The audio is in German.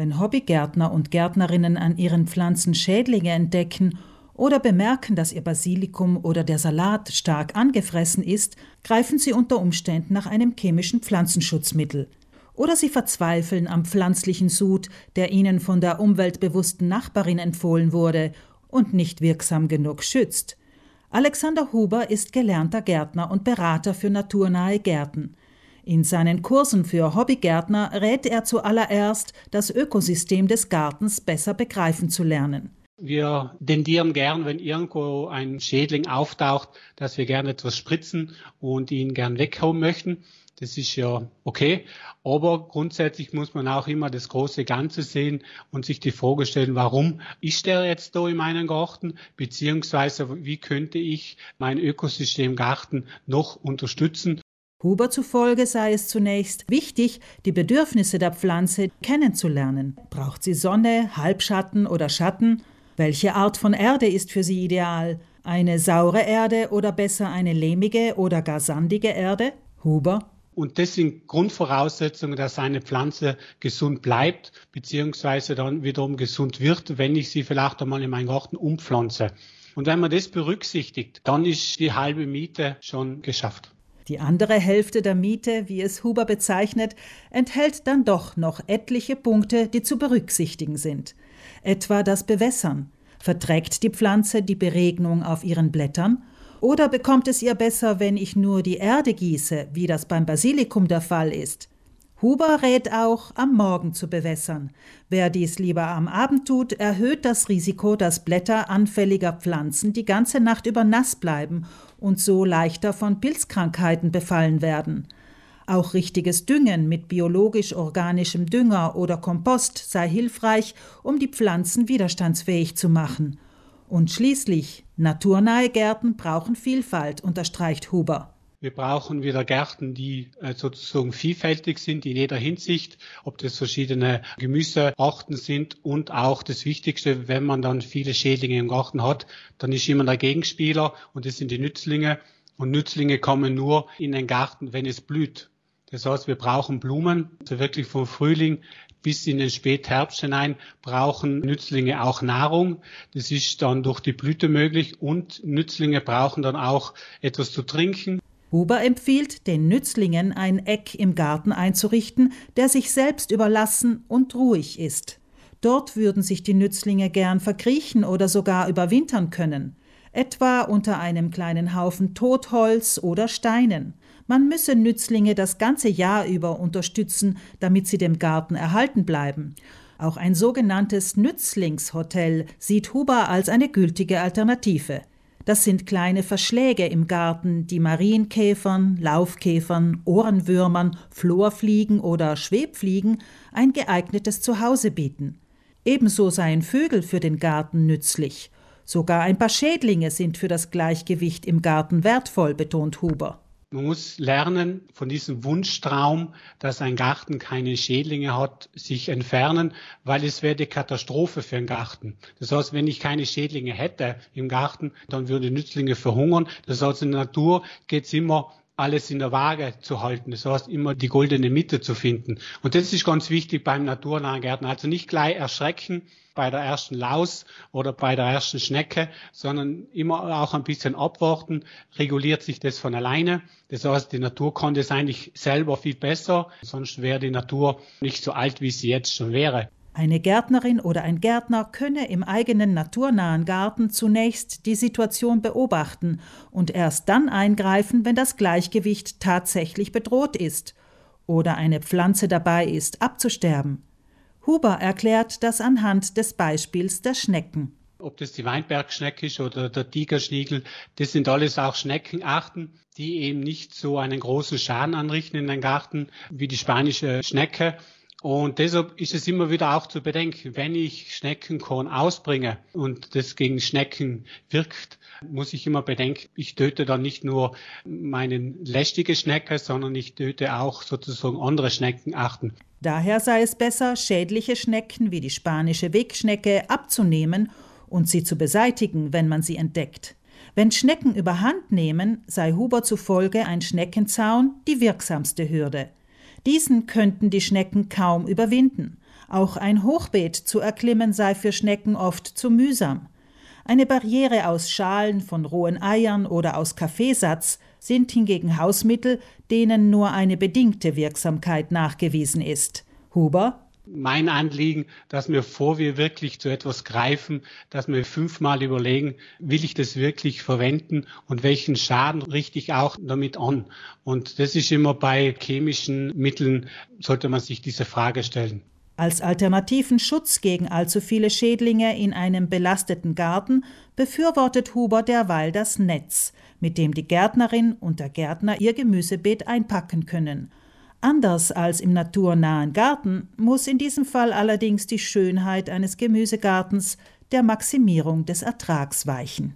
Wenn Hobbygärtner und Gärtnerinnen an ihren Pflanzen Schädlinge entdecken oder bemerken, dass ihr Basilikum oder der Salat stark angefressen ist, greifen sie unter Umständen nach einem chemischen Pflanzenschutzmittel. Oder sie verzweifeln am pflanzlichen Sud, der ihnen von der umweltbewussten Nachbarin empfohlen wurde und nicht wirksam genug schützt. Alexander Huber ist gelernter Gärtner und Berater für naturnahe Gärten. In seinen Kursen für Hobbygärtner rät er zuallererst, das Ökosystem des Gartens besser begreifen zu lernen. Wir tendieren gern, wenn irgendwo ein Schädling auftaucht, dass wir gerne etwas spritzen und ihn gern weghauen möchten. Das ist ja okay. Aber grundsätzlich muss man auch immer das große Ganze sehen und sich die Frage stellen, warum ist der jetzt da in meinem Garten? Beziehungsweise wie könnte ich mein Ökosystem Garten noch unterstützen? Huber zufolge sei es zunächst wichtig, die Bedürfnisse der Pflanze kennenzulernen. Braucht sie Sonne, Halbschatten oder Schatten? Welche Art von Erde ist für sie ideal? Eine saure Erde oder besser eine lehmige oder gar sandige Erde? Huber. Und das sind Grundvoraussetzungen, dass eine Pflanze gesund bleibt, beziehungsweise dann wiederum gesund wird, wenn ich sie vielleicht einmal in meinen Garten umpflanze. Und wenn man das berücksichtigt, dann ist die halbe Miete schon geschafft. Die andere Hälfte der Miete, wie es Huber bezeichnet, enthält dann doch noch etliche Punkte, die zu berücksichtigen sind etwa das Bewässern. Verträgt die Pflanze die Beregnung auf ihren Blättern? Oder bekommt es ihr besser, wenn ich nur die Erde gieße, wie das beim Basilikum der Fall ist? Huber rät auch, am Morgen zu bewässern. Wer dies lieber am Abend tut, erhöht das Risiko, dass Blätter anfälliger Pflanzen die ganze Nacht über nass bleiben und so leichter von Pilzkrankheiten befallen werden. Auch richtiges Düngen mit biologisch-organischem Dünger oder Kompost sei hilfreich, um die Pflanzen widerstandsfähig zu machen. Und schließlich, naturnahe Gärten brauchen Vielfalt, unterstreicht Huber. Wir brauchen wieder Gärten, die äh, sozusagen vielfältig sind in jeder Hinsicht, ob das verschiedene Gemüsearten sind und auch das Wichtigste, wenn man dann viele Schädlinge im Garten hat, dann ist immer der Gegenspieler und das sind die Nützlinge. Und Nützlinge kommen nur in den Garten, wenn es blüht. Das heißt, wir brauchen Blumen, also wirklich vom Frühling bis in den Spätherbst hinein brauchen Nützlinge auch Nahrung. Das ist dann durch die Blüte möglich und Nützlinge brauchen dann auch etwas zu trinken. Huber empfiehlt, den Nützlingen ein Eck im Garten einzurichten, der sich selbst überlassen und ruhig ist. Dort würden sich die Nützlinge gern verkriechen oder sogar überwintern können, etwa unter einem kleinen Haufen Totholz oder Steinen. Man müsse Nützlinge das ganze Jahr über unterstützen, damit sie dem Garten erhalten bleiben. Auch ein sogenanntes Nützlingshotel sieht Huber als eine gültige Alternative. Das sind kleine Verschläge im Garten, die Marienkäfern, Laufkäfern, Ohrenwürmern, Florfliegen oder Schwebfliegen ein geeignetes Zuhause bieten. Ebenso seien Vögel für den Garten nützlich. Sogar ein paar Schädlinge sind für das Gleichgewicht im Garten wertvoll, betont Huber. Man muss lernen, von diesem Wunschtraum, dass ein Garten keine Schädlinge hat, sich entfernen, weil es wäre die Katastrophe für einen Garten. Das heißt, wenn ich keine Schädlinge hätte im Garten, dann würde Nützlinge verhungern. Das heißt, in der Natur geht es immer alles in der Waage zu halten. Das heißt, immer die goldene Mitte zu finden. Und das ist ganz wichtig beim naturnahen Gärten. Also nicht gleich erschrecken bei der ersten Laus oder bei der ersten Schnecke, sondern immer auch ein bisschen abwarten. Reguliert sich das von alleine. Das heißt, die Natur kann das eigentlich selber viel besser. Sonst wäre die Natur nicht so alt, wie sie jetzt schon wäre. Eine Gärtnerin oder ein Gärtner könne im eigenen naturnahen Garten zunächst die Situation beobachten und erst dann eingreifen, wenn das Gleichgewicht tatsächlich bedroht ist oder eine Pflanze dabei ist, abzusterben. Huber erklärt das anhand des Beispiels der Schnecken. Ob das die Weinbergschnecke ist oder der Tigerschniegel, das sind alles auch Schneckenarten, die eben nicht so einen großen Schaden anrichten in den Garten wie die spanische Schnecke und deshalb ist es immer wieder auch zu bedenken, wenn ich Schneckenkorn ausbringe und das gegen Schnecken wirkt, muss ich immer bedenken, ich töte dann nicht nur meine lästige Schnecke, sondern ich töte auch sozusagen andere Schneckenarten. Daher sei es besser, schädliche Schnecken wie die spanische Wegschnecke abzunehmen und sie zu beseitigen, wenn man sie entdeckt. Wenn Schnecken überhand nehmen, sei Huber zufolge ein Schneckenzaun die wirksamste Hürde. Diesen könnten die Schnecken kaum überwinden. Auch ein Hochbeet zu erklimmen sei für Schnecken oft zu mühsam. Eine Barriere aus Schalen von rohen Eiern oder aus Kaffeesatz sind hingegen Hausmittel, denen nur eine bedingte Wirksamkeit nachgewiesen ist. Huber mein Anliegen, dass wir, vor wir wirklich zu etwas greifen, dass wir fünfmal überlegen, will ich das wirklich verwenden und welchen Schaden richte ich auch damit an. Und das ist immer bei chemischen Mitteln, sollte man sich diese Frage stellen. Als alternativen Schutz gegen allzu viele Schädlinge in einem belasteten Garten befürwortet Huber derweil das Netz, mit dem die Gärtnerin und der Gärtner ihr Gemüsebeet einpacken können. Anders als im naturnahen Garten muss in diesem Fall allerdings die Schönheit eines Gemüsegartens der Maximierung des Ertrags weichen